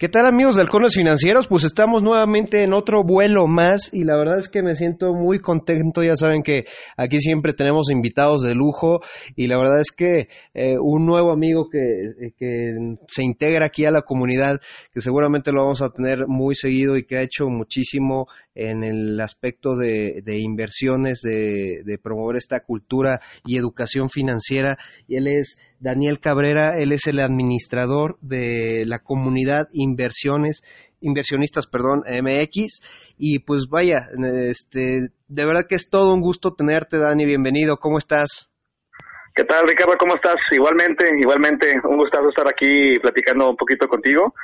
¿Qué tal amigos de Halcones Financieros? Pues estamos nuevamente en otro vuelo más y la verdad es que me siento muy contento. Ya saben que aquí siempre tenemos invitados de lujo y la verdad es que eh, un nuevo amigo que, que, se integra aquí a la comunidad, que seguramente lo vamos a tener muy seguido y que ha hecho muchísimo en el aspecto de, de inversiones, de, de promover esta cultura y educación financiera. Y él es Daniel Cabrera, él es el administrador de la comunidad Inversiones, Inversionistas, perdón, MX. Y pues vaya, este, de verdad que es todo un gusto tenerte, Dani, bienvenido, ¿cómo estás? ¿Qué tal, Ricardo? ¿Cómo estás? Igualmente, igualmente, un gustazo estar aquí platicando un poquito contigo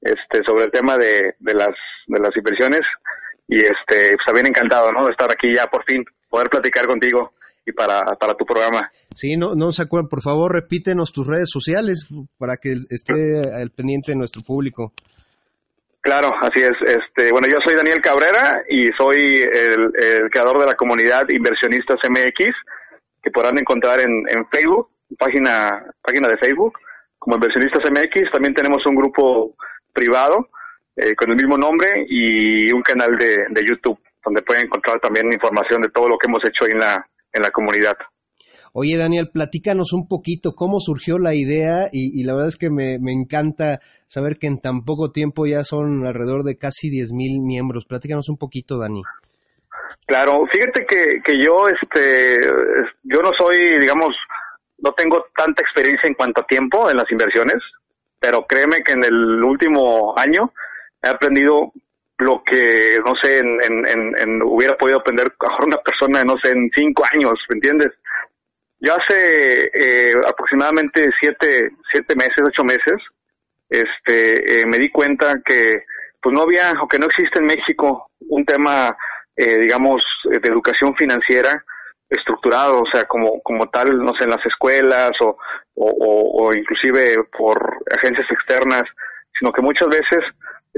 este, sobre el tema de, de, las, de las inversiones. Y este, pues también encantado, ¿no? De estar aquí ya por fin, poder platicar contigo y para, para tu programa. Sí, no, no se acuerdan, por favor repítenos tus redes sociales para que esté al pendiente de nuestro público. Claro, así es. Este, bueno, yo soy Daniel Cabrera y soy el, el creador de la comunidad Inversionistas MX, que podrán encontrar en, en Facebook, página, página de Facebook, como Inversionistas MX. También tenemos un grupo privado eh, con el mismo nombre y un canal de, de YouTube, donde pueden encontrar también información de todo lo que hemos hecho ahí en la, en la comunidad. Oye, Daniel, platícanos un poquito cómo surgió la idea y, y la verdad es que me, me, encanta saber que en tan poco tiempo ya son alrededor de casi 10.000 miembros. Platícanos un poquito, Dani. Claro, fíjate que, que yo, este, yo no soy, digamos, no tengo tanta experiencia en cuanto a tiempo en las inversiones, pero créeme que en el último año he aprendido lo que, no sé, en, en, en, hubiera podido aprender a una persona, no sé, en cinco años, ¿me entiendes? Yo hace eh, aproximadamente siete, siete meses, ocho meses, este, eh, me di cuenta que, pues no había, o que no existe en México un tema, eh, digamos, de educación financiera estructurado, o sea, como, como tal, no sé, en las escuelas o, o, o inclusive por agencias externas, sino que muchas veces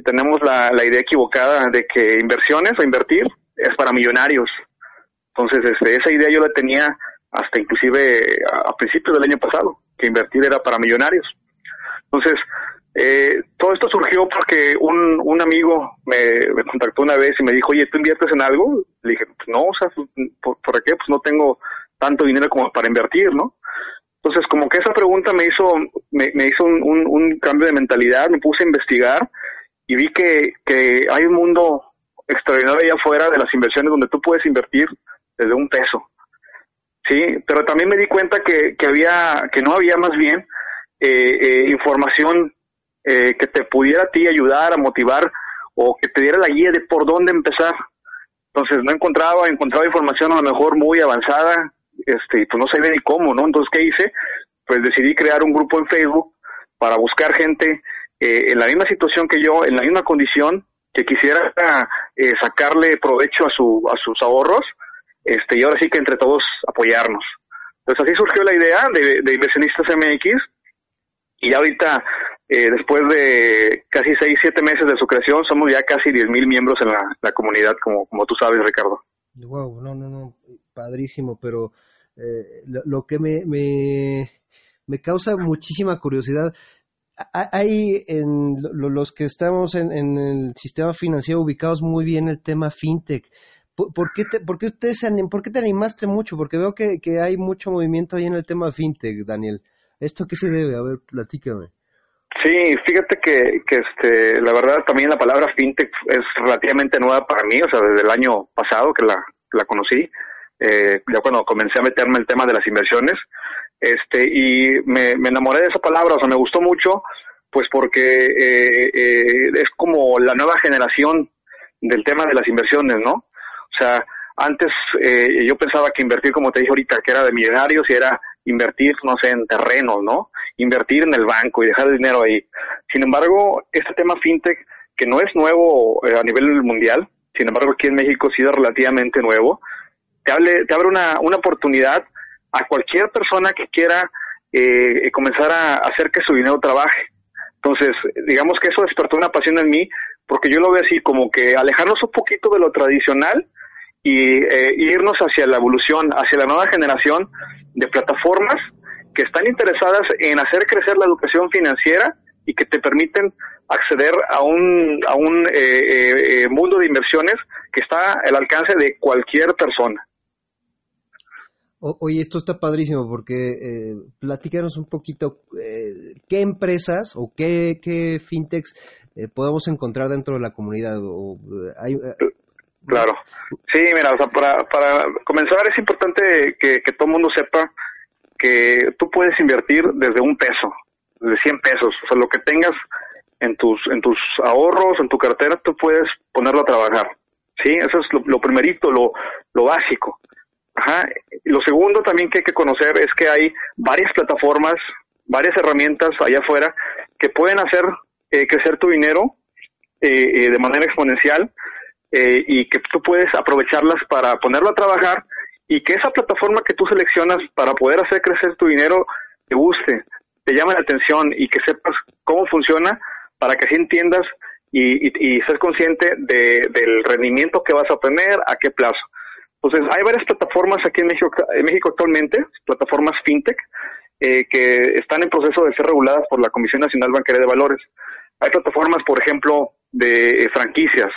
tenemos la, la idea equivocada de que inversiones o invertir es para millonarios. Entonces, este, esa idea yo la tenía hasta inclusive a, principios del año pasado, que invertir era para millonarios. Entonces, eh, todo esto surgió porque un, un amigo me, me, contactó una vez y me dijo, oye, ¿tú inviertes en algo? Le dije, pues no, o sea, ¿por, ¿por qué? Pues no tengo tanto dinero como para invertir, ¿no? Entonces, como que esa pregunta me hizo, me, me hizo un, un cambio de mentalidad, me puse a investigar y vi que, que hay un mundo extraordinario allá afuera de las inversiones donde tú puedes invertir desde un peso. Sí, pero también me di cuenta que, que había, que no había más bien eh, eh, información eh, que te pudiera ti ayudar a motivar o que te diera la guía de por dónde empezar. Entonces no encontraba, encontraba información a lo mejor muy avanzada, este, pues no sabía ni cómo, ¿no? Entonces, ¿qué hice? Pues decidí crear un grupo en Facebook para buscar gente eh, en la misma situación que yo, en la misma condición, que quisiera eh, sacarle provecho a, su, a sus ahorros, este, y ahora sí que entre todos apoyarnos. Entonces así surgió la idea de, Inversionistas MX, y ahorita, eh, después de casi seis, siete meses de su creación, somos ya casi diez mil miembros en la, la, comunidad, como, como tú sabes, Ricardo. Wow, no, no, no, padrísimo, pero eh, lo, lo, que me, me, me causa muchísima curiosidad, hay en los que estamos en, el sistema financiero ubicados muy bien el tema fintech. ¿Por, por qué, te, por qué ustedes por qué te animaste mucho? Porque veo que, que, hay mucho movimiento ahí en el tema fintech, Daniel. ¿Esto qué se debe? A ver, platícame. Sí, fíjate que, que este, la verdad también la palabra fintech es relativamente nueva para mí, o sea, desde el año pasado que la, la conocí, eh, ya cuando comencé a meterme el tema de las inversiones, este y me, me enamoré de esa palabra, o sea, me gustó mucho, pues porque eh, eh, es como la nueva generación del tema de las inversiones, ¿no? O sea, antes eh, yo pensaba que invertir, como te dije ahorita, que era de millonarios y era invertir, no sé, en terrenos, ¿no? Invertir en el banco y dejar el dinero ahí. Sin embargo, este tema fintech, que no es nuevo a nivel mundial, sin embargo aquí en México ha sido relativamente nuevo, te, hable, te abre una, una oportunidad a cualquier persona que quiera eh, comenzar a hacer que su dinero trabaje. Entonces, digamos que eso despertó una pasión en mí, porque yo lo veo así, como que alejarnos un poquito de lo tradicional y eh, irnos hacia la evolución, hacia la nueva generación de plataformas que están interesadas en hacer crecer la educación financiera y que te permiten acceder a un, a un eh, eh, mundo de inversiones que está al alcance de cualquier persona. Oye, esto está padrísimo porque eh, platícanos un poquito eh, qué empresas o qué, qué fintechs podemos encontrar dentro de la comunidad. O, hay, claro. Sí, mira, o sea, para, para comenzar es importante que, que todo el mundo sepa que tú puedes invertir desde un peso, desde 100 pesos, o sea, lo que tengas en tus en tus ahorros, en tu cartera, tú puedes ponerlo a trabajar. ¿Sí? Eso es lo, primerito, lo, lo básico. Ajá. Lo segundo también que hay que conocer es que hay varias plataformas, varias herramientas allá afuera que pueden hacer eh, crecer tu dinero eh, eh, de manera exponencial y que tú puedes aprovecharlas para ponerlo a trabajar y que esa plataforma que tú seleccionas para poder hacer crecer tu dinero te guste, te llame la atención y que sepas cómo funciona para que así entiendas y, y, seas consciente de, del rendimiento que vas a obtener, a qué plazo. Entonces, hay varias plataformas aquí en México, en México actualmente, plataformas fintech, eh, que están en proceso de ser reguladas por la Comisión Nacional Bancaria de Valores. Hay plataformas, por ejemplo, de eh, franquicias,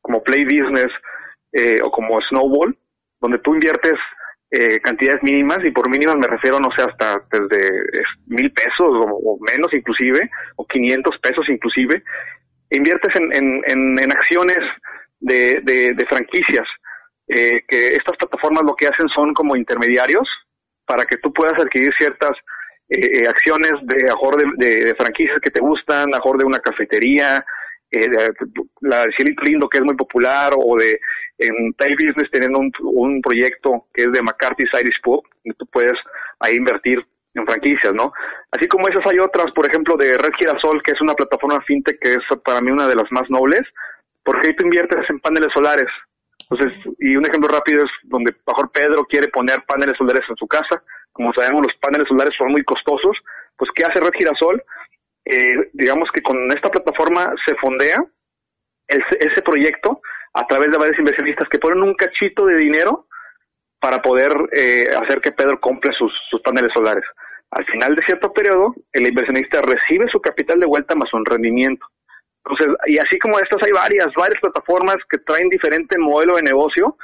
como Play Business eh, o como Snowball, donde tú inviertes eh, cantidades mínimas, y por mínimas me refiero, no sé, hasta desde mil pesos o, menos inclusive, o 500 pesos inclusive, inviertes en, en, en, acciones de, de, franquicias, eh, que estas plataformas lo que hacen son como intermediarios para que tú puedas adquirir ciertas eh, acciones de, de, franquicias que te gustan, mejor de una cafetería, eh, la de Cielito Lindo que es muy popular, o de en Tail Business teniendo un, un proyecto que es de McCarthy's Irish Pub, y tú puedes ahí invertir en franquicias, ¿no? Así como esas hay otras, por ejemplo, de Red Girasol, que es una plataforma fintech que es para mí una de las más nobles, porque ahí tú inviertes en paneles solares. Entonces, y un ejemplo rápido es donde mejor Pedro quiere poner paneles solares en su casa. Como sabemos, los paneles solares son muy costosos. Pues, ¿qué hace Red Girasol? Eh, digamos que con esta plataforma se fondea ese proyecto a través de varios inversionistas que ponen un cachito de dinero para poder eh, hacer que Pedro compre sus, sus paneles solares. Al final de cierto periodo, el inversionista recibe su capital de vuelta más un rendimiento. Entonces, y así como estas hay varias, varias plataformas que traen diferente modelo de negocio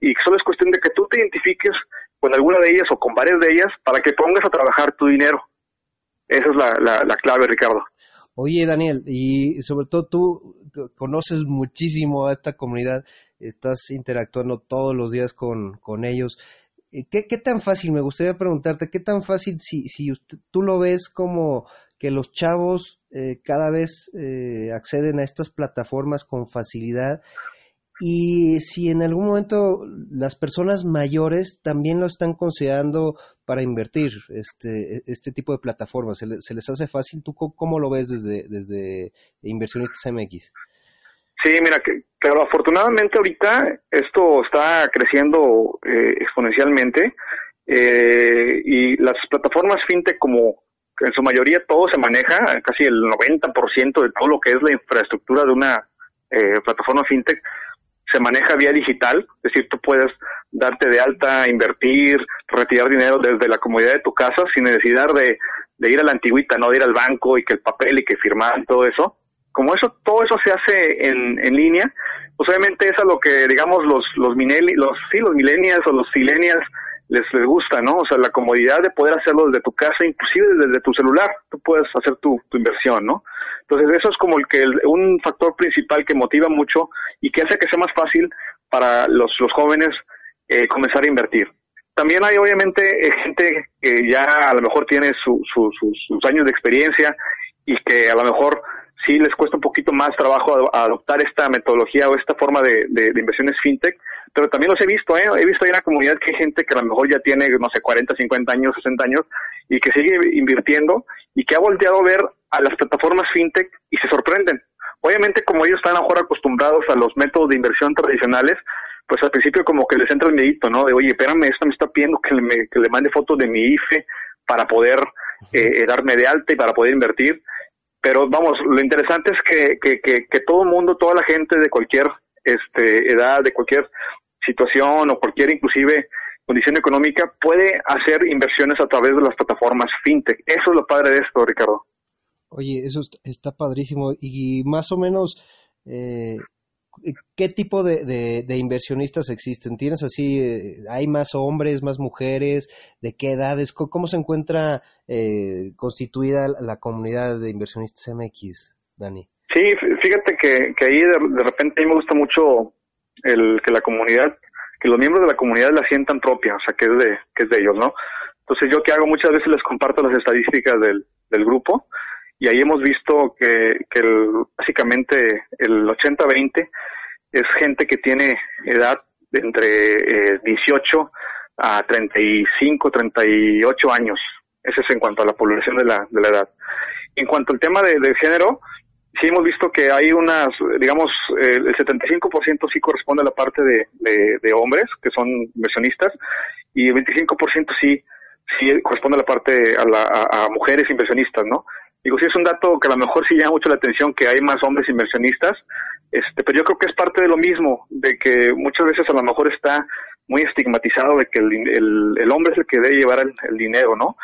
y solo es cuestión de que tú te identifiques con alguna de ellas o con varias de ellas para que pongas a trabajar tu dinero. Esa es la, la, la clave, Ricardo. Oye, Daniel, y sobre todo tú conoces muchísimo a esta comunidad, estás interactuando todos los días con, con ellos. Eh, ¿Qué, ¿Qué, tan fácil, me gustaría preguntarte, qué tan fácil si, si tú lo ves como que los chavos eh, cada vez eh, acceden a estas plataformas con facilidad y si en algún momento las personas mayores también lo están considerando para invertir este, este tipo de plataformas, ¿se, les hace fácil? ¿Tú cómo lo ves desde, desde Inversionistas MX? Sí, mira, que, claro, afortunadamente ahorita esto está creciendo eh, exponencialmente eh, y las plataformas fintech como en su mayoría todo se maneja, casi el 90% de todo lo que es la infraestructura de una eh, plataforma fintech se maneja vía digital, es decir, tú puedes darte de alta, invertir, retirar dinero desde la comodidad de tu casa sin necesidad de, de ir a la antigüita, no de ir al banco y que el papel y que firmar todo eso. Como eso, todo eso se hace en, en línea, pues obviamente es a lo que, digamos, los, los, los, sí, los millennials o los silenials les, les gusta, ¿no? O sea, la comodidad de poder hacerlo desde tu casa, inclusive desde tu celular, tú puedes hacer tu, inversión, ¿no? Entonces eso es como el que un factor principal que motiva mucho y que hace que sea más fácil para los, los jóvenes eh, comenzar a invertir. También hay obviamente eh, gente que ya a lo mejor tiene su, sus años de experiencia y que a lo mejor sí les cuesta un poquito más trabajo adoptar esta metodología o esta forma de, de, de, inversiones fintech, pero también los he visto, ¿eh? he visto ahí en la comunidad que hay gente que a lo mejor ya tiene, no sé, 40, 50 años, 60 años y que sigue invirtiendo y que ha volteado a ver a las plataformas fintech y se sorprenden, Obviamente, como ellos están a mejor acostumbrados a los métodos de inversión tradicionales, pues al principio como que les entra el medito, ¿no? De, oye, espérame, esto me está pidiendo que le, que le mande fotos de mi IFE para poder eh, darme de alta y para poder invertir. Pero vamos, lo interesante es que, que, que, que todo el mundo, toda la gente de cualquier este, edad, de cualquier situación o cualquier inclusive condición económica puede hacer inversiones a través de las plataformas fintech. Eso es lo padre de esto, Ricardo. Oye, eso está padrísimo. Y más o menos, eh, ¿qué tipo de, inversionistas existen? ¿Tienes así, eh, hay más hombres, más mujeres? ¿De qué edades? ¿Cómo, se encuentra eh, constituida la comunidad de inversionistas MX, Dani? Sí, fíjate que, que ahí de, repente a mí me gusta mucho el que la comunidad, que los miembros de la comunidad la sientan propia, o sea, que es de, que es de ellos, ¿no? Entonces yo que hago muchas veces les comparto las estadísticas del grupo y ahí hemos visto que, que el, básicamente el 80-20 es gente que tiene edad de entre eh, 18 a 35, 38 años. Ese es en cuanto a la población de la, de la edad. En cuanto al tema de, género, sí hemos visto que hay unas, digamos, eh, el 75% sí corresponde a la parte de, de, de, hombres, que son inversionistas, y el 25% sí, sí corresponde a la parte a, la, a, mujeres inversionistas, ¿no? Digo, sí es un dato que a lo mejor sí llama mucho la atención que hay más hombres inversionistas, este, pero yo creo que es parte de lo mismo, de que muchas veces a lo mejor está muy estigmatizado de que el, el, hombre es el que debe llevar el, dinero, ¿no?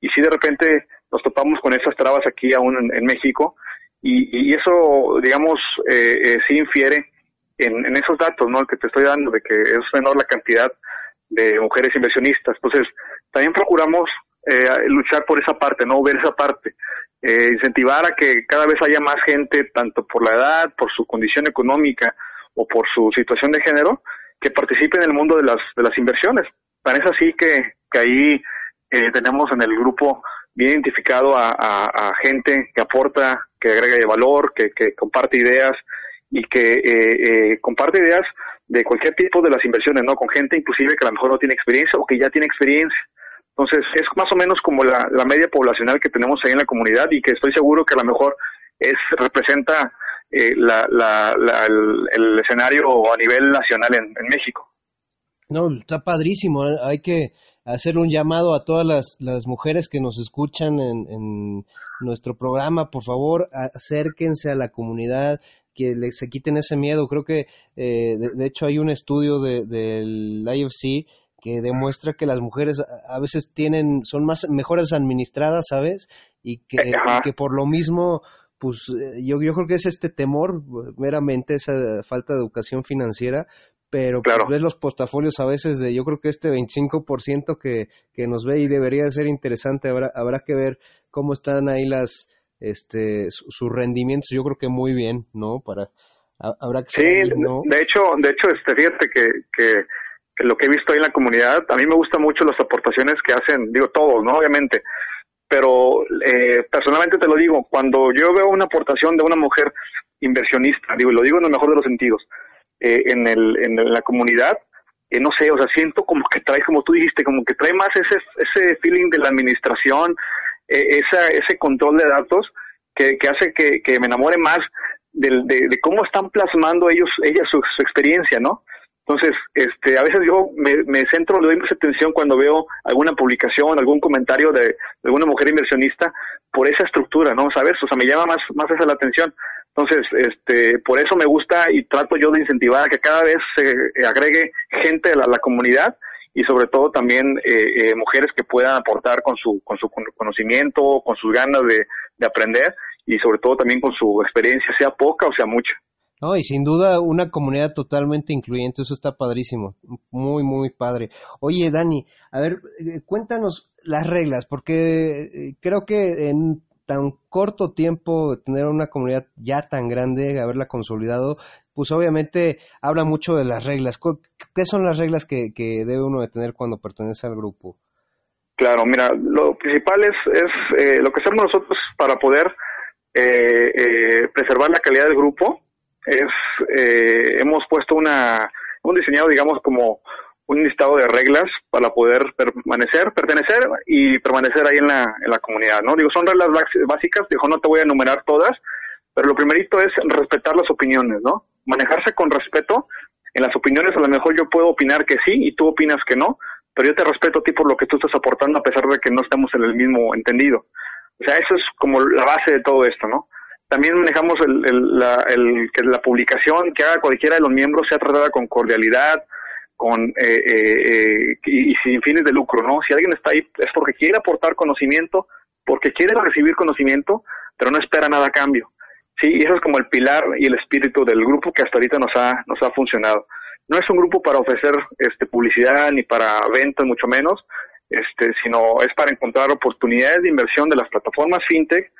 Y si de repente nos topamos con esas trabas aquí aún en, en México, y, y, eso, digamos, eh, eh, sí infiere en, en esos datos, ¿no? Que te estoy dando, de que es menor la cantidad de mujeres inversionistas. Entonces, también procuramos eh, luchar por esa parte, ¿no? Ver esa parte. Eh, incentivar a que cada vez haya más gente, tanto por la edad, por su condición económica o por su situación de género, que participe en el mundo de las, de las inversiones. Parece así que, que ahí eh, tenemos en el grupo bien identificado a, a, gente que aporta, que agrega valor, que, que comparte ideas y que eh, eh, comparte ideas de cualquier tipo de las inversiones, ¿no? Con gente inclusive que a lo mejor no tiene experiencia o que ya tiene experiencia. Entonces, es más o menos como la, la media poblacional que tenemos ahí en la comunidad y que estoy seguro que a lo mejor es representa eh, la, la, la, el, el, escenario a nivel nacional en, en México. No, está padrísimo. Hay que hacer un llamado a todas las, las mujeres que nos escuchan en, en, nuestro programa, por favor, acérquense a la comunidad, que les, se quiten ese miedo. Creo que, eh, de, de, hecho, hay un estudio de, del IFC que demuestra que las mujeres a veces tienen, son más, mejores administradas, ¿sabes? Y que, y que por lo mismo, pues yo, yo creo que es este temor, meramente esa falta de educación financiera, pero claro. pues, ves los portafolios a veces de yo creo que este 25% que, que nos ve y debería de ser interesante, habrá, habrá que ver cómo están ahí las este sus rendimientos, yo creo que muy bien, ¿no? Para habrá que Sí, de hecho, de hecho este fíjate que que lo que he visto ahí en la comunidad, a mí me gustan mucho las aportaciones que hacen, digo todos, ¿no? Obviamente, pero eh, personalmente te lo digo, cuando yo veo una aportación de una mujer inversionista, digo, lo digo en el mejor de los sentidos, eh, en, el, en la comunidad, eh, no sé, o sea, siento como que trae, como tú dijiste, como que trae más ese, ese feeling de la administración, eh, esa, ese control de datos que, que hace que, me enamore más de, de, de cómo están plasmando ellos, ellas su, su experiencia, ¿no? Entonces, este, a veces yo me, centro, le doy mucha atención cuando veo alguna publicación, algún comentario de, alguna mujer inversionista por esa estructura, ¿no? ¿Sabes? O sea, me llama más, más esa la atención. Entonces, este, por eso me gusta y trato yo de incentivar a que cada vez se agregue gente a la, comunidad y sobre todo también eh, eh, mujeres que puedan aportar con su, con su conocimiento, con sus ganas de aprender y sobre todo también con su experiencia, sea poca o sea mucha. No, y sin duda una comunidad totalmente incluyente, eso está padrísimo, muy, muy padre. Oye, Dani, a ver, cuéntanos las reglas, porque creo que en tan corto tiempo tener una comunidad ya tan grande, haberla consolidado, pues obviamente habla mucho de las reglas. ¿Qué son las reglas que, que debe uno de tener cuando pertenece al grupo? Claro, mira, lo principal es, es eh, lo que hacemos nosotros para poder eh, eh, preservar la calidad del grupo, es eh, hemos puesto una un diseñado digamos como un listado de reglas para poder permanecer, pertenecer y permanecer ahí en la, en la comunidad, ¿no? Digo, son reglas básicas, digo, no te voy a enumerar todas, Pero lo primerito es respetar las opiniones, ¿no? Manejarse con respeto. En las opiniones a lo mejor yo puedo opinar que sí y tú opinas que no, pero yo te respeto a ti por lo que tú estás aportando a pesar de que no estamos en el mismo entendido. O sea, eso es como la base de todo esto, ¿no? También manejamos el, la, que la publicación que haga cualquiera de los miembros sea tratada con cordialidad, con eh, eh, eh, y, sin fines de lucro, ¿no? Si alguien está ahí es porque quiere aportar conocimiento, porque quiere recibir conocimiento, pero no espera nada a cambio. Sí, y eso es como el pilar y el espíritu del grupo que hasta ahorita nos ha nos ha funcionado. No es un grupo para ofrecer este publicidad ni para ventas mucho menos, este, sino es para encontrar oportunidades de inversión de las plataformas fintech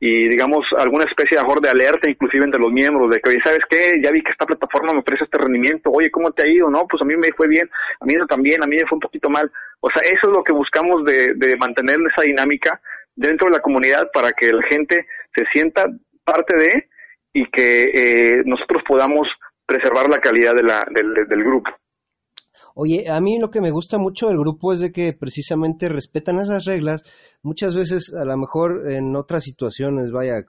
y digamos alguna especie de de alerta inclusive entre los miembros de que oye sabes qué ya vi que esta plataforma me ofrece este rendimiento. Oye cómo te ha ido no pues a mí me fue bien a mí no también a mí me fue un poquito mal o sea eso es lo que buscamos de, de mantener esa dinámica dentro de la comunidad para que la gente se sienta parte de y que eh, nosotros podamos preservar la calidad de la, del, del grupo Oye, a mí lo que me gusta mucho del grupo es de que precisamente respetan esas reglas. Muchas veces, a lo mejor en otras situaciones, vaya,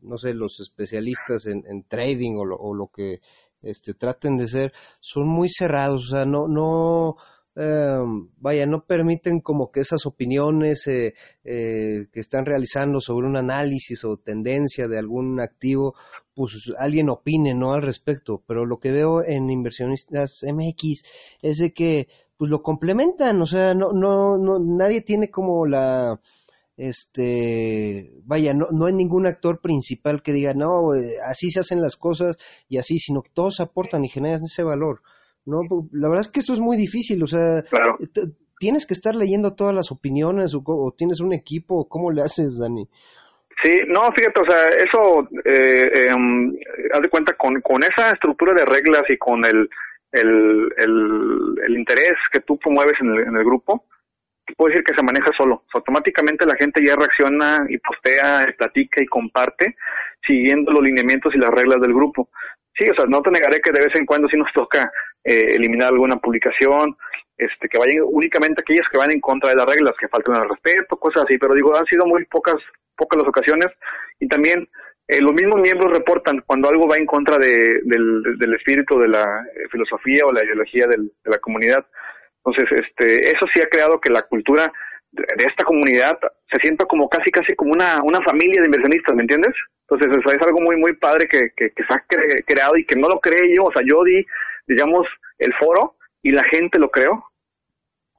no sé, los especialistas en, trading o lo, o lo que este, traten de ser, son muy cerrados, o sea, no, no, eh, vaya, no permiten como que esas opiniones eh, eh, que están realizando sobre un análisis o tendencia de algún activo, pues alguien opine, ¿no? Al respecto. Pero lo que veo en inversionistas MX es de que, pues lo complementan, o sea, no, no, no, nadie tiene como la, este, vaya, no, no hay ningún actor principal que diga, no, así se hacen las cosas y así, sino que todos aportan y generan ese valor. No, la verdad es que esto es muy difícil, o sea, claro. tienes que estar leyendo todas las opiniones o, o, tienes un equipo, ¿cómo le haces, Dani? Sí, no, fíjate, o sea, eso, eh, eh, haz de cuenta, con, con esa estructura de reglas y con el, el, el, interés que tú promueves en el, en el grupo, puedo decir que se maneja solo. Automáticamente la gente ya reacciona y postea, y platica y comparte siguiendo los lineamientos y las reglas del grupo. Sí, o sea, no te negaré que de vez en cuando sí nos toca eh, eliminar alguna publicación, este, que vayan únicamente aquellas que van en contra de las reglas, que falten al respeto, cosas así, pero digo, han sido muy pocas, pocas las ocasiones y también eh, los mismos miembros reportan cuando algo va en contra de, del, espíritu de la eh, filosofía o la ideología del, de la comunidad. Entonces, este, eso sí ha creado que la cultura de, esta comunidad se sienta como casi, casi como una, una familia de inversionistas, ¿me entiendes? Entonces, eso es algo muy, muy padre que, que, que se ha cre creado y que no lo creé yo, o sea, yo di digamos, el foro y la gente lo creó.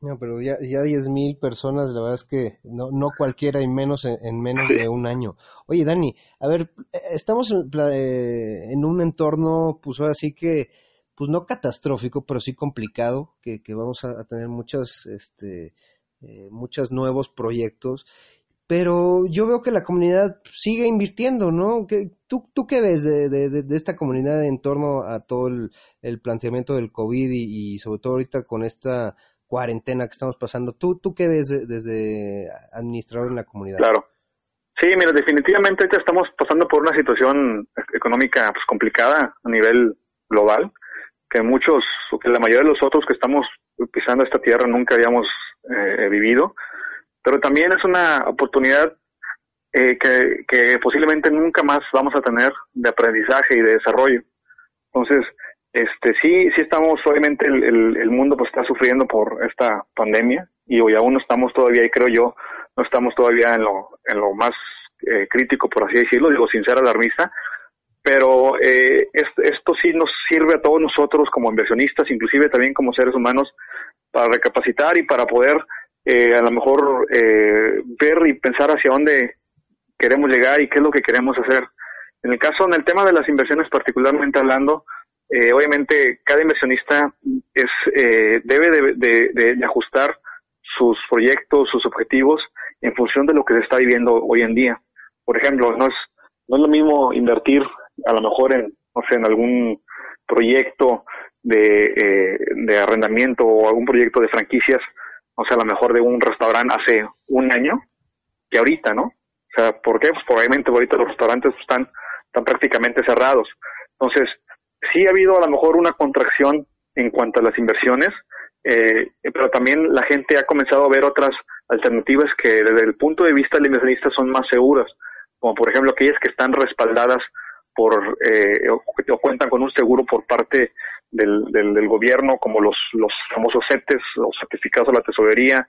No, pero ya, ya 10 mil personas, la verdad es que no, no cualquiera y menos en, en menos de un año. Oye, Dani, a ver, eh, estamos en, eh, en un entorno, pues ahora sí que, pues no catastrófico, pero sí complicado, que, que vamos a, tener muchos, este, eh, muchos nuevos proyectos pero yo veo que la comunidad sigue invirtiendo, ¿no? ¿Qué, tú, ¿Tú qué ves de, de, de, esta comunidad en torno a todo el, planteamiento del COVID y, sobre todo ahorita con esta cuarentena que estamos pasando? ¿Tú, tú qué ves de, desde administrador en la comunidad? Claro. Sí, mira, definitivamente ahorita estamos pasando por una situación económica pues, complicada a nivel global, que muchos, que la mayoría de los otros que estamos pisando esta tierra nunca habíamos eh, vivido pero también es una oportunidad eh, que, que posiblemente nunca más vamos a tener de aprendizaje y de desarrollo. Entonces, este sí, sí estamos, obviamente el, el, mundo pues está sufriendo por esta pandemia y hoy aún no estamos todavía, y creo yo, no estamos todavía en lo, en lo más eh, crítico, por así decirlo, digo sin ser alarmista, pero eh, esto, esto sí nos sirve a todos nosotros como inversionistas, inclusive también como seres humanos, para recapacitar y para poder eh, a lo mejor eh, ver y pensar hacia dónde queremos llegar y qué es lo que queremos hacer. En el caso, en el tema de las inversiones particularmente hablando, eh, obviamente cada inversionista es eh, debe de, de, ajustar sus proyectos, sus objetivos en función de lo que se está viviendo hoy en día. Por ejemplo, no es, no es lo mismo invertir a lo mejor en, no sé, en algún proyecto de, eh, de arrendamiento o algún proyecto de franquicias o sea, a lo mejor de un restaurante hace un año que ahorita, ¿no? O sea, ¿por qué? Pues probablemente ahorita los restaurantes están, están prácticamente cerrados. Entonces, sí ha habido a lo mejor una contracción en cuanto a las inversiones, eh, pero también la gente ha comenzado a ver otras alternativas que desde el punto de vista del inversionista son más seguras. como por ejemplo aquellas que están respaldadas por eh, o, cuentan con un seguro por parte del, del, gobierno, como los, los famosos CETES, los certificados de la tesorería.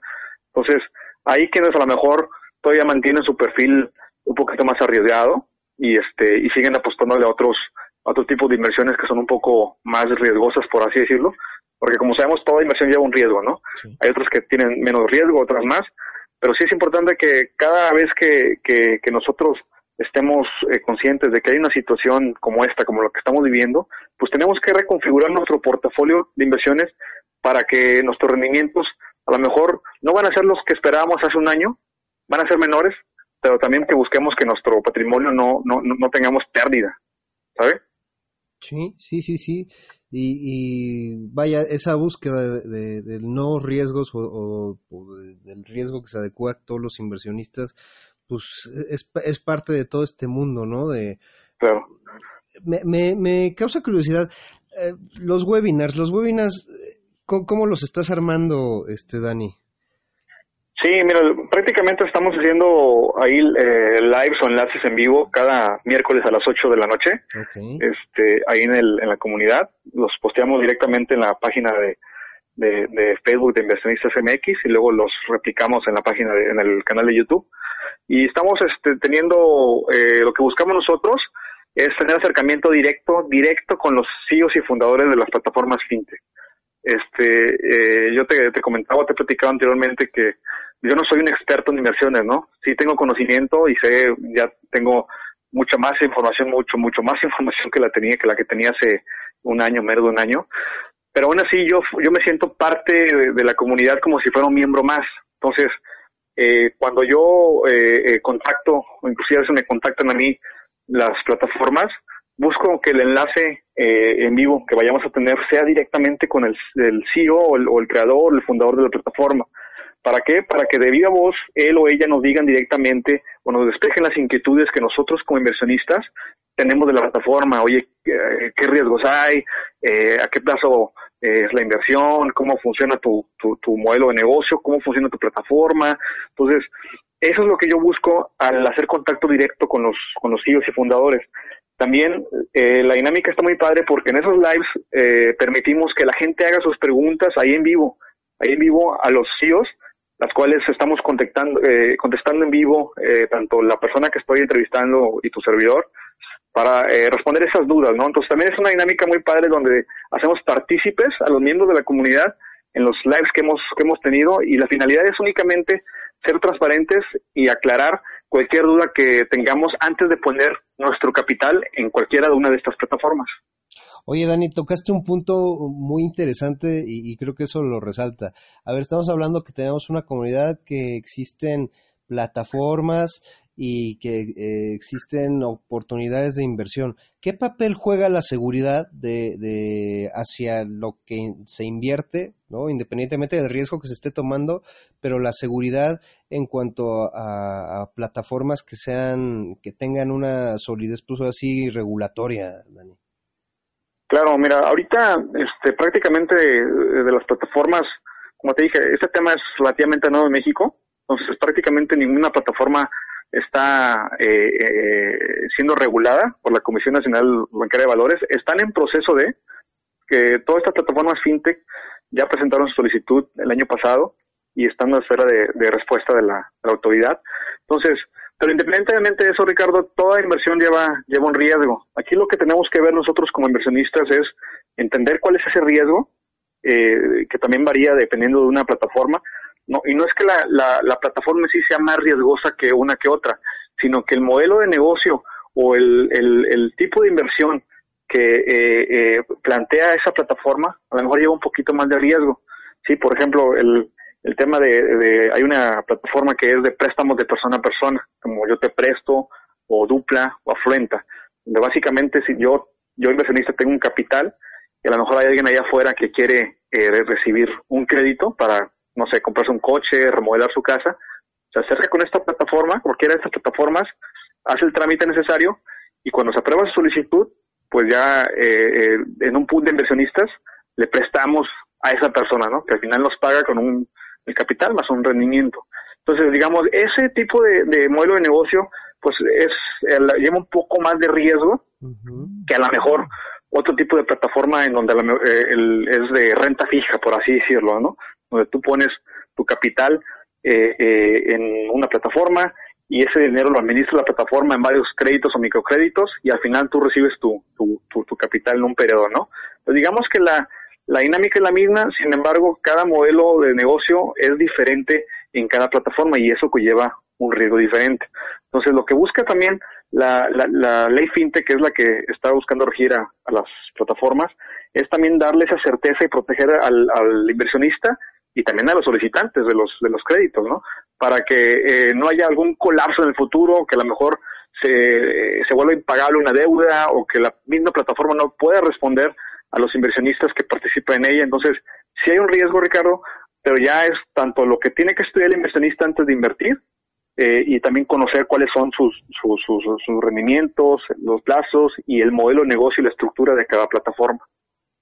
Entonces, ahí quienes a lo mejor todavía mantienen su perfil un poquito más arriesgado y este y siguen apostándole a otros otro tipo de inversiones que son un poco más riesgosas, por así decirlo, porque como sabemos, toda inversión lleva un riesgo, ¿no? Hay otras que tienen menos riesgo, otras más, pero sí es importante que cada vez que, que, que nosotros estemos eh, conscientes de que hay una situación como esta, como lo que estamos viviendo, pues tenemos que reconfigurar nuestro portafolio de inversiones para que nuestros rendimientos a lo mejor no van a ser los que esperábamos hace un año, van a ser menores, pero también que busquemos que nuestro patrimonio no, no, no tengamos pérdida, ¿sabe? Sí, sí, sí, sí. Y, vaya, esa búsqueda de, de, no riesgos o, del riesgo que se adecua a todos los inversionistas, pues es, es parte de todo este mundo, ¿no? De, claro. Me, me, me causa curiosidad, eh, los webinars, los webinars, ¿cómo, ¿cómo, los estás armando, este Dani? Sí, mira, prácticamente estamos haciendo ahí eh, lives o enlaces en vivo cada miércoles a las 8 de la noche, este, ahí en, el, en la comunidad. Los posteamos directamente en la página de, de, Facebook de Inversionistas MX y luego los replicamos en la página, de, en el canal de YouTube. Y estamos este, teniendo, eh, lo que buscamos nosotros es tener acercamiento directo, directo con los CEOs y fundadores de las plataformas FinTech. Este, eh, yo te, te comentaba, te he platicado anteriormente que yo no soy un experto en inversiones, ¿no? Sí tengo conocimiento y sé, ya tengo mucha más información, mucho, mucho más información que la tenía, que la que tenía hace un año, menos de un año. Pero aún así yo, yo me siento parte de, la comunidad como si fuera un miembro más. Entonces, eh, cuando yo eh, eh, contacto, o inclusive a veces me contactan a mí las plataformas, busco que el enlace eh, en vivo que vayamos a tener sea directamente con el, el CEO o el, o el creador, el fundador de la plataforma ¿Para qué? Para que de viva voz él o ella nos digan directamente o nos despejen las inquietudes que nosotros como inversionistas tenemos de la plataforma. Oye, ¿qué riesgos hay? Eh, ¿A qué plazo eh, es la inversión? ¿Cómo funciona tu, tu, modelo de negocio? ¿Cómo funciona tu plataforma? Entonces, eso es lo que yo busco al hacer contacto directo con los, con los CEOs y fundadores. También eh, la dinámica está muy padre porque en esos lives eh, permitimos que la gente haga sus preguntas ahí en vivo, ahí en vivo a los CEOs las cuales estamos contestando, eh, contestando en vivo, eh, tanto la persona que estoy entrevistando y tu servidor, para eh, responder esas dudas, ¿no? Entonces también es una dinámica muy padre donde hacemos partícipes a los miembros de la comunidad en los lives que hemos, que hemos tenido y la finalidad es únicamente ser transparentes y aclarar cualquier duda que tengamos antes de poner nuestro capital en cualquiera de una de estas plataformas. Oye, Dani, tocaste un punto muy interesante y, creo que eso lo resalta. A ver, estamos hablando que tenemos una comunidad que existen plataformas y que eh, existen oportunidades de inversión. ¿Qué papel juega la seguridad de, de, hacia lo que se invierte, ¿no? independientemente del riesgo que se esté tomando, pero la seguridad en cuanto a, a plataformas que sean, que tengan una solidez, pues así regulatoria, Dani? Claro, mira, ahorita este, prácticamente de, las plataformas, como te dije, este tema es relativamente nuevo en México, entonces prácticamente ninguna plataforma está eh, eh, siendo regulada por la Comisión Nacional Bancaria de Valores. Están en proceso de que todas estas plataformas fintech ya presentaron su solicitud el año pasado y están en la esfera de, respuesta de la autoridad. Entonces, pero independientemente de eso, Ricardo, toda inversión lleva, lleva un riesgo. Aquí lo que tenemos que ver nosotros como inversionistas es entender cuál es ese riesgo, eh, que también varía dependiendo de una plataforma. No, y no es que la, la, plataforma en sí sea más riesgosa que una que otra, sino que el modelo de negocio o el, el, tipo de inversión que eh, eh, plantea esa plataforma a lo mejor lleva un poquito más de riesgo. Sí, por ejemplo, el, el tema de, hay una plataforma que es de préstamos de persona a persona, como yo te presto o dupla o afluenta, donde básicamente si yo, yo inversionista tengo un capital y a lo mejor hay alguien allá afuera que quiere eh, recibir un crédito para, no sé, comprarse un coche, remodelar su casa, se acerca con esta plataforma, cualquiera de estas plataformas, hace el trámite necesario y cuando se aprueba su solicitud, pues ya eh, eh, en un pool de inversionistas le prestamos a esa persona, ¿no? Que al final nos paga con un el capital más un rendimiento. Entonces, digamos, ese tipo de, modelo de negocio pues es lleva un poco más de riesgo que a lo mejor otro tipo de plataforma en donde eh, es de renta fija, por así decirlo, ¿no? Donde tú pones tu capital eh, eh, en una plataforma y ese dinero lo administra la plataforma en varios créditos o microcréditos y al final tú recibes tu, tu, tu, capital en un periodo, ¿no? Pues digamos que la, la dinámica es la misma, sin embargo, cada modelo de negocio es diferente en cada plataforma y eso conlleva un riesgo diferente. Entonces, lo que busca también la, la, ley FinTech, que es la que está buscando regir a, las plataformas, es también darle esa certeza y proteger al, al inversionista y también a los solicitantes de los, de los créditos, ¿no? Para que eh, no haya algún colapso en el futuro, que a lo mejor se, se vuelva impagable una deuda o que la misma plataforma no pueda responder a los inversionistas que participan en ella. Entonces, si hay un riesgo, Ricardo, pero ya es tanto lo que tiene que estudiar el inversionista antes de invertir eh, y también conocer cuáles son sus, sus, sus, sus, rendimientos, los plazos y el modelo de negocio y la estructura de cada plataforma.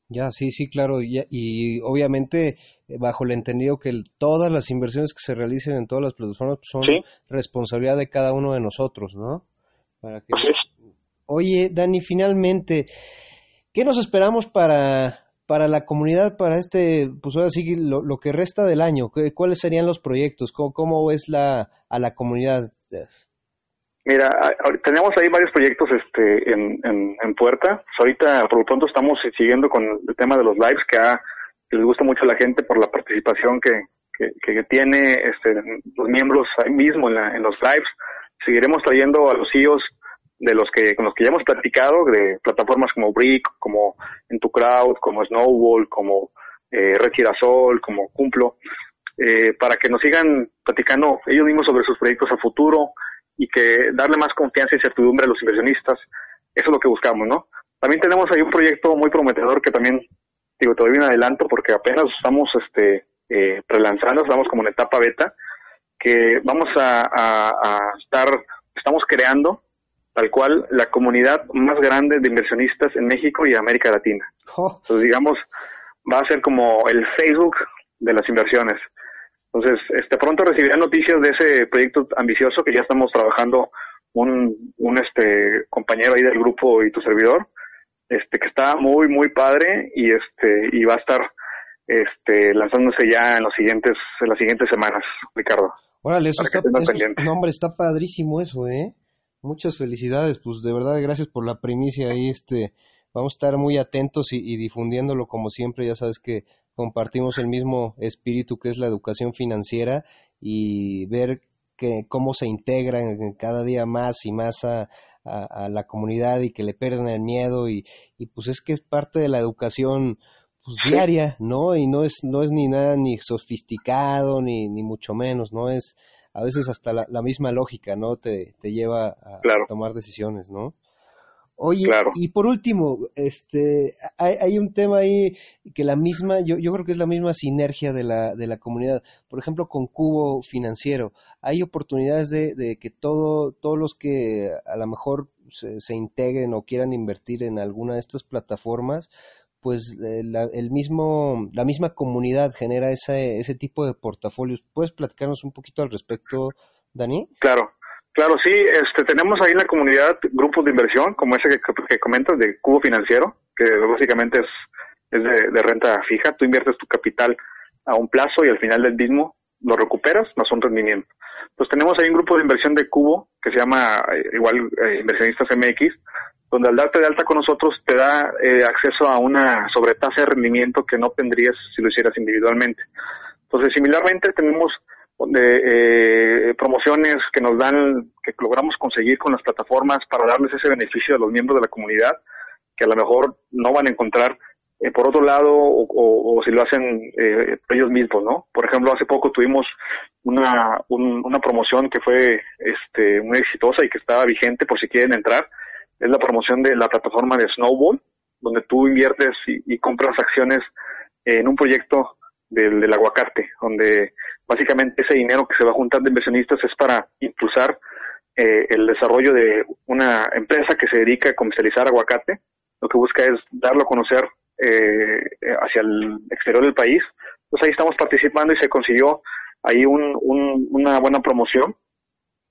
Ya, sí, sí, claro. Y, y obviamente, eh, bajo el entendido que todas las inversiones que se realicen en todas las plataformas son responsabilidad de cada uno de nosotros, ¿no? Para que... Oye, Dani, finalmente, ¿qué nos esperamos para, para la comunidad, para este, pues ahora sí, lo, lo que resta del año? ¿Cuáles serían los proyectos? ¿Cómo, cómo ves la, a la comunidad? Mira, tenemos ahí varios proyectos este, en, en, puerta. Pues ahorita, por lo pronto, estamos siguiendo con el tema de los lives, que, les gusta mucho a la gente por la participación que, que, tiene este, los miembros ahí mismo en, en los lives. Seguiremos trayendo a los CEOs de los que con los que ya hemos platicado, de plataformas como Brick, como Crowd, como Snowball, como eh, Sol, como Cumplo, eh, para que nos sigan platicando ellos mismos sobre sus proyectos a futuro y que darle más confianza y certidumbre a los inversionistas. Eso es lo que buscamos, ¿no? También tenemos ahí un proyecto muy prometedor que también, digo, todavía en adelanto porque apenas estamos este, eh, prelanzando, estamos como en etapa beta, que vamos a, a estar, estamos creando tal cual la comunidad más grande de inversionistas en México y América Latina. Oh. Entonces, digamos, va a ser como el Facebook de las inversiones. Entonces, este pronto recibirán noticias de ese proyecto ambicioso que ya estamos trabajando un, un este compañero ahí del grupo y tu servidor, este que está muy muy padre y este y va a estar este lanzándose ya en los siguientes en las siguientes semanas, Ricardo. Órale, eso está, eso, hombre, está padrísimo eso, ¿eh? Muchas felicidades, pues de verdad gracias por la primicia ahí, este, vamos a estar muy atentos y, difundiéndolo como siempre, ya sabes que compartimos el mismo espíritu que es la educación financiera y ver que cómo se integran cada día más y más a, la comunidad y que le pierden el miedo y, y, pues es que es parte de la educación pues, diaria, ¿no? Y no es, no es ni nada ni sofisticado ni, ni mucho menos, ¿no? Es, a veces hasta la, misma lógica, ¿no? Te, te lleva a, tomar decisiones, ¿no? Oye, y por último, este, hay, hay, un tema ahí que la misma, yo, yo creo que es la misma sinergia de la, de la comunidad. Por ejemplo, con Cubo Financiero, hay oportunidades de, de que todo, todos los que a lo mejor se, se, integren o quieran invertir en alguna de estas plataformas, pues eh, la, el mismo, la misma comunidad genera ese, ese tipo de portafolios. ¿Puedes platicarnos un poquito al respecto, Dani? Claro, claro, sí. Este, tenemos ahí en la comunidad grupos de inversión, como ese que, que comentas, de Cubo Financiero, que básicamente es, es de, de, renta fija. Tú inviertes tu capital a un plazo y al final del mismo lo recuperas más un rendimiento. Pues tenemos ahí un grupo de inversión de Cubo que se llama eh, igual eh, Inversionistas MX, donde al darte de alta con nosotros te da eh, acceso a una sobretasa de rendimiento que no tendrías si lo hicieras individualmente. Entonces, similarmente tenemos eh, promociones que nos dan, que logramos conseguir con las plataformas para darles ese beneficio a los miembros de la comunidad, que a lo mejor no van a encontrar eh, por otro lado o, si lo hacen eh, ellos mismos, ¿no? Por ejemplo, hace poco tuvimos una, una promoción que fue este, muy exitosa y que estaba vigente por si quieren entrar, es la promoción de la plataforma de Snowball, donde tú inviertes y, compras acciones en un proyecto del, del, aguacate, donde básicamente ese dinero que se va a juntar de inversionistas es para impulsar eh, el desarrollo de una empresa que se dedica a comercializar aguacate. Lo que busca es darlo a conocer eh, hacia el exterior del país. Pues ahí estamos participando y se consiguió ahí un, una buena promoción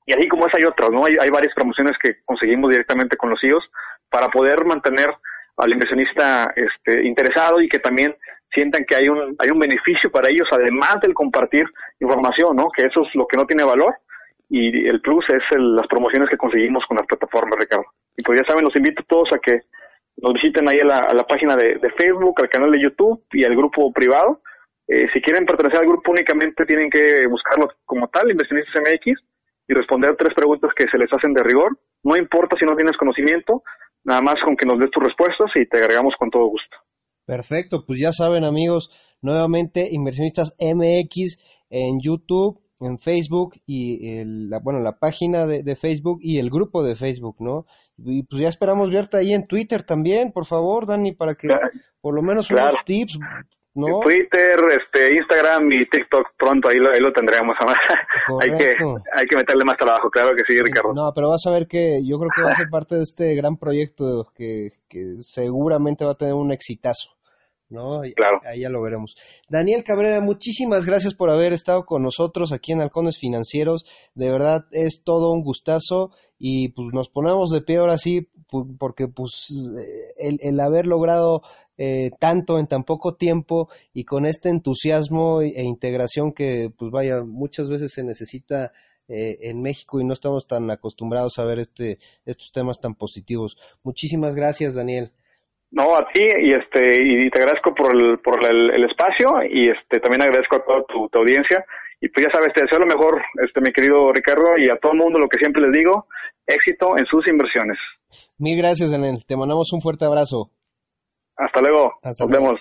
Y así como es hay otras, ¿no? Hay, hay varias promociones que conseguimos directamente con los CEOs para poder mantener al inversionista este, interesado y que también sientan que hay un, hay un beneficio para ellos, además del compartir información, ¿no? Que eso es lo que no tiene valor y el plus es las promociones que conseguimos con las plataformas, Ricardo. Y pues ya saben, los invito a todos a que nos visiten ahí a la, página de, Facebook, al canal de YouTube y al grupo privado. Eh, si quieren pertenecer al grupo únicamente tienen que buscarlo como tal, Inversionistas MX, y responder tres preguntas que se les hacen de rigor. No importa si no tienes conocimiento, nada más con que nos des tus respuestas y te agregamos con todo gusto. Perfecto, pues ya saben amigos, nuevamente Inversionistas MX en YouTube, en Facebook y la, bueno, la página de, Facebook y el grupo de Facebook, ¿no? Y pues ya esperamos verte ahí en Twitter también, por favor, Dani, para que por lo menos unos tips, ¿no? Twitter, este, Instagram y TikTok pronto ahí lo, ahí lo tendremos. hay que hay que meterle más trabajo, claro que sí, Ricardo. No, pero vas a ver que yo creo que va a ser parte de este gran proyecto que, que seguramente va a tener un exitazo. ¿no? Claro. Ahí ya lo veremos. Daniel Cabrera, muchísimas gracias por haber estado con nosotros aquí en Halcones Financieros. De verdad es todo un gustazo y pues nos ponemos de pie ahora sí porque pues el, el haber logrado eh, tanto en tan poco tiempo y con este entusiasmo e integración que pues vaya muchas veces se necesita eh, en México y no estamos tan acostumbrados a ver este estos temas tan positivos. Muchísimas gracias, Daniel. No, a ti y este y te agradezco por el, por el, espacio y este también agradezco a toda tu, audiencia y pues ya sabes, te deseo lo mejor, este mi querido Ricardo y a todo el mundo lo que siempre les digo, éxito en sus inversiones. Mil gracias, Daniel. Te mandamos un fuerte abrazo. Hasta luego. Nos vemos.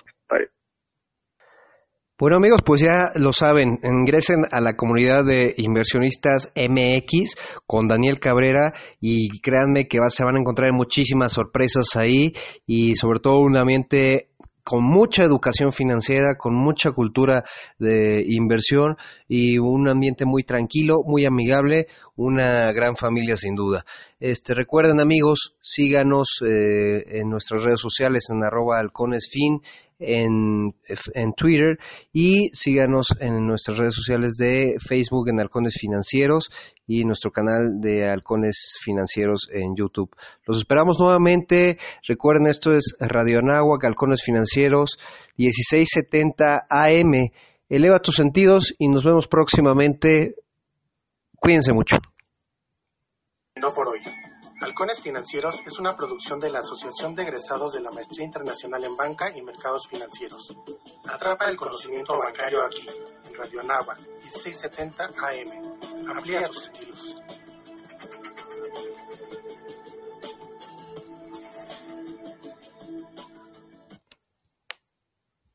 Bueno amigos, pues ya lo saben, ingresen a la comunidad de inversionistas MX con Daniel Cabrera y créanme que se van a encontrar muchísimas sorpresas ahí y sobre todo un ambiente con mucha educación financiera, con mucha cultura de inversión y un ambiente muy tranquilo, muy amigable, una gran familia sin duda. Este, recuerden amigos, síganos eh, en nuestras redes sociales en arroba halconesfin en, en Twitter y síganos en nuestras redes sociales de Facebook en Halcones Financieros y nuestro canal de Halcones Financieros en YouTube. Los esperamos nuevamente. Recuerden, esto es Radio Anáhuac, Halcones Financieros, 1670 AM. Eleva tus sentidos y nos vemos próximamente. Cuídense mucho. No por hoy. Halcones Financieros es una producción de la Asociación de Egresados de la Maestría Internacional en Banca y Mercados Financieros. Atrapa el conocimiento bancario aquí, en Radio Nava, 1670 AM. Amplía tus sentidos.